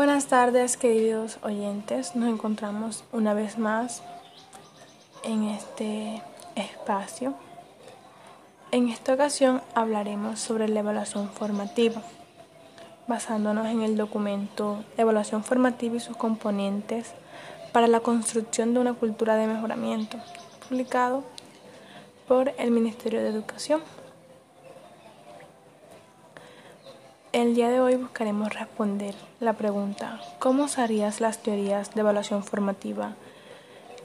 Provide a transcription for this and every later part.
Buenas tardes queridos oyentes, nos encontramos una vez más en este espacio. En esta ocasión hablaremos sobre la evaluación formativa, basándonos en el documento Evaluación formativa y sus componentes para la construcción de una cultura de mejoramiento, publicado por el Ministerio de Educación. El día de hoy buscaremos responder la pregunta ¿Cómo usarías las teorías de evaluación formativa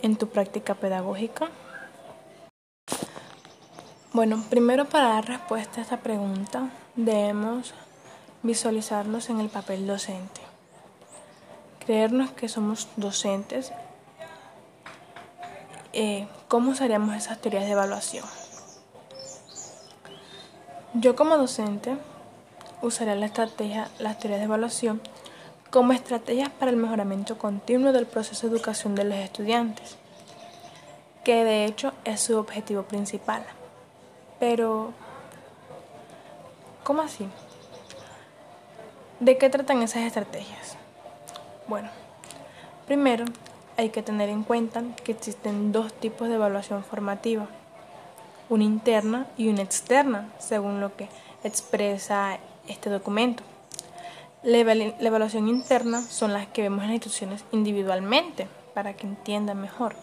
en tu práctica pedagógica? Bueno, primero para dar respuesta a esta pregunta debemos visualizarnos en el papel docente. Creernos que somos docentes. Eh, ¿Cómo usaríamos esas teorías de evaluación? Yo como docente usaré la estrategia, las teorías de evaluación como estrategias para el mejoramiento continuo del proceso de educación de los estudiantes, que de hecho es su objetivo principal. Pero, ¿cómo así? ¿De qué tratan esas estrategias? Bueno, primero hay que tener en cuenta que existen dos tipos de evaluación formativa, una interna y una externa, según lo que expresa este documento. La, evaluación interna son las que vemos en las instituciones individualmente para que entiendan mejor.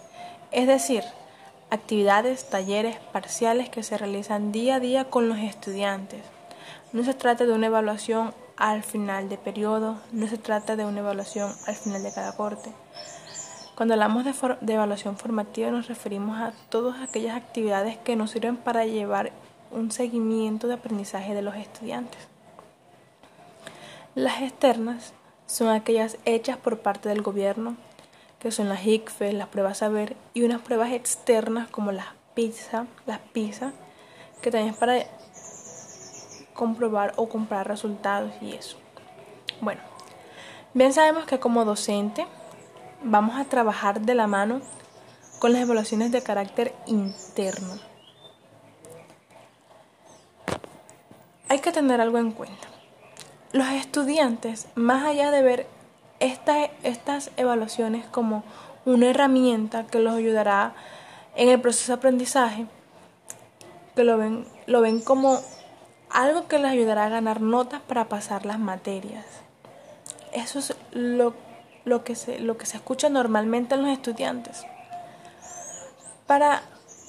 Es decir, actividades, talleres, parciales que se realizan día a día con los estudiantes. No se trata de una evaluación al final de periodo, no se trata de una evaluación al final de cada corte. Cuando hablamos de, de evaluación formativa nos referimos a todas aquellas actividades que nos sirven para llevar un seguimiento de aprendizaje de los estudiantes. Las externas son aquellas hechas por parte del gobierno, que son las ICFE, las pruebas saber, y unas pruebas externas como las PISA, las PISA, que también es para comprobar o comprar resultados y eso. Bueno, bien sabemos que como docente vamos a trabajar de la mano con las evaluaciones de carácter interno. Hay que tener algo en cuenta los estudiantes, más allá de ver estas evaluaciones como una herramienta que los ayudará en el proceso de aprendizaje, que lo ven, lo ven como algo que les ayudará a ganar notas para pasar las materias. Eso es lo, lo, que se, lo que se escucha normalmente en los estudiantes. Para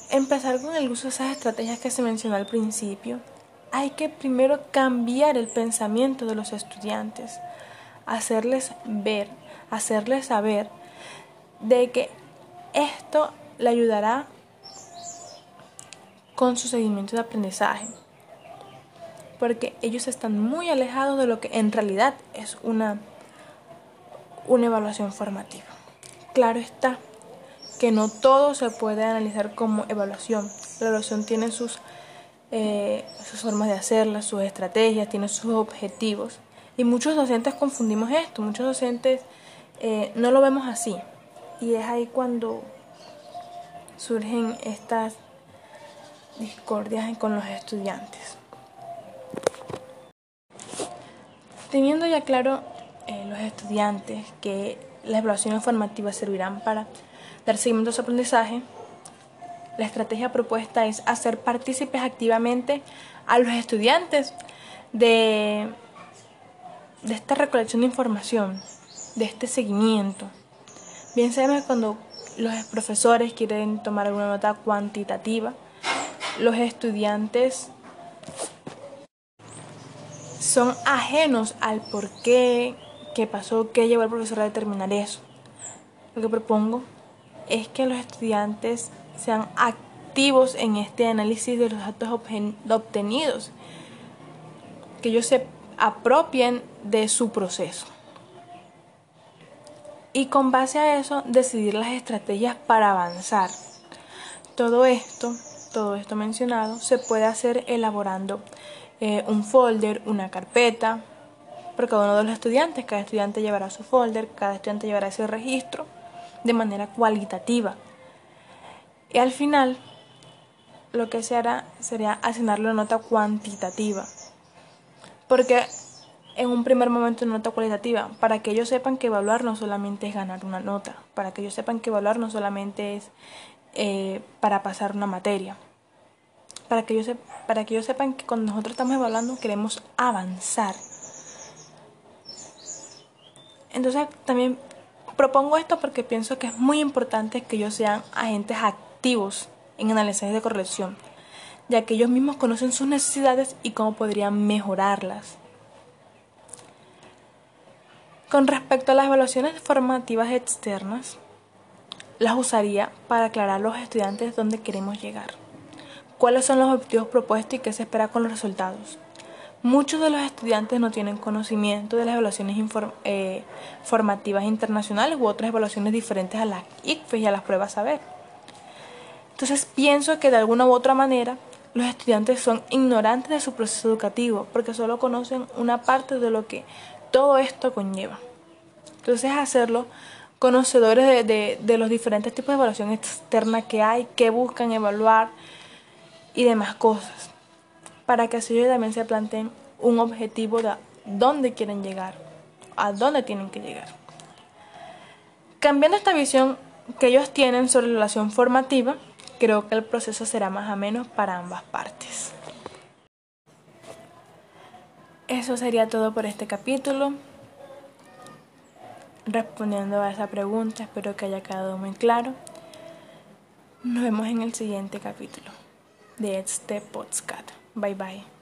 empezar con el uso de esas estrategias que se mencionó al principio, hay que primero cambiar el pensamiento de los estudiantes, hacerles ver, hacerles saber de que esto le ayudará con su seguimiento de aprendizaje. Porque ellos están muy alejados de lo que en realidad es una, una evaluación formativa. Claro está que no todo se puede analizar como evaluación. La evaluación tiene sus eh, sus formas de hacerla, sus estrategias, tiene sus objetivos. Y muchos docentes confundimos esto, muchos docentes eh, no lo vemos así. Y es ahí cuando surgen estas discordias con los estudiantes. Teniendo ya claro eh, los estudiantes que las evaluaciones formativas servirán para dar seguimiento a su aprendizaje, la estrategia propuesta es hacer partícipes activamente a los estudiantes de, de esta recolección de información, de este seguimiento. Bien sabemos cuando los profesores quieren tomar alguna nota cuantitativa, los estudiantes son ajenos al por qué, qué pasó, qué llevó al profesor a determinar eso. Lo que propongo es que los estudiantes sean activos en este análisis de los datos obtenidos, que ellos se apropien de su proceso. Y con base a eso decidir las estrategias para avanzar. Todo esto, todo esto mencionado, se puede hacer elaborando eh, un folder, una carpeta, por cada uno de los estudiantes. Cada estudiante llevará su folder, cada estudiante llevará ese registro de manera cualitativa. Y al final, lo que se hará sería asignarle una nota cuantitativa. Porque en un primer momento una nota cualitativa, para que ellos sepan que evaluar no solamente es ganar una nota, para que ellos sepan que evaluar no solamente es eh, para pasar una materia, para que, ellos para que ellos sepan que cuando nosotros estamos evaluando queremos avanzar. Entonces también propongo esto porque pienso que es muy importante que ellos sean agentes activos en análisis de corrección, ya que ellos mismos conocen sus necesidades y cómo podrían mejorarlas. Con respecto a las evaluaciones formativas externas, las usaría para aclarar a los estudiantes dónde queremos llegar, cuáles son los objetivos propuestos y qué se espera con los resultados. Muchos de los estudiantes no tienen conocimiento de las evaluaciones eh, formativas internacionales u otras evaluaciones diferentes a las ICFES y a las pruebas saber. Entonces pienso que de alguna u otra manera los estudiantes son ignorantes de su proceso educativo porque solo conocen una parte de lo que todo esto conlleva. Entonces hacerlo conocedores de, los diferentes tipos de evaluación externa que hay, que buscan evaluar y demás cosas, para que así ellos también se planteen un objetivo de dónde quieren llegar, a dónde tienen que llegar. Cambiando esta visión que ellos tienen sobre la relación formativa, creo que el proceso será más o menos para ambas partes. Eso sería todo por este capítulo. Respondiendo a esa pregunta, espero que haya quedado muy claro. Nos vemos en el siguiente capítulo de este podcast. Bye bye.